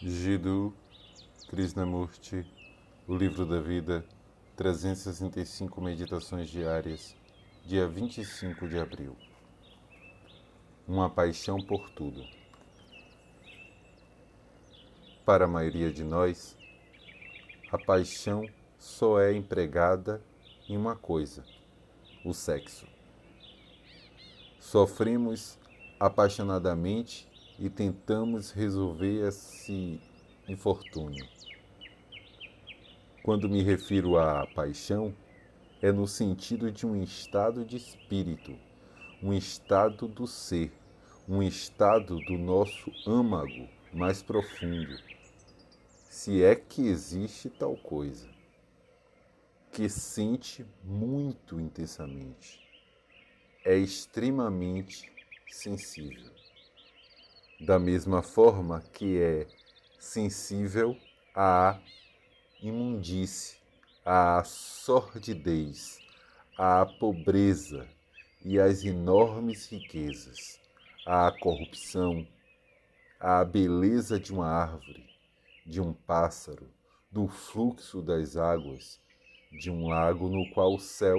Jiddu Krishnamurti, O Livro da Vida, 365 Meditações Diárias, dia 25 de abril. Uma paixão por tudo. Para a maioria de nós, a paixão só é empregada em uma coisa: o sexo. Sofremos apaixonadamente e tentamos resolver esse infortúnio. Quando me refiro à paixão, é no sentido de um estado de espírito, um estado do ser, um estado do nosso âmago mais profundo, se é que existe tal coisa, que sente muito intensamente, é extremamente sensível da mesma forma que é sensível à imundície, à sordidez, à pobreza e às enormes riquezas, à corrupção, à beleza de uma árvore, de um pássaro, do fluxo das águas, de um lago no qual o céu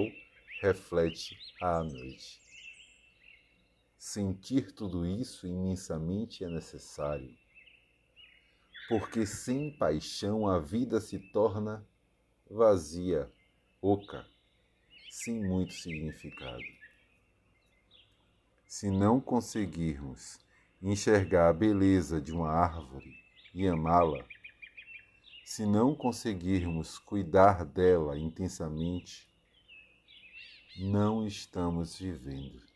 reflete à noite. Sentir tudo isso imensamente é necessário, porque sem paixão a vida se torna vazia, oca, sem muito significado. Se não conseguirmos enxergar a beleza de uma árvore e amá-la, se não conseguirmos cuidar dela intensamente, não estamos vivendo.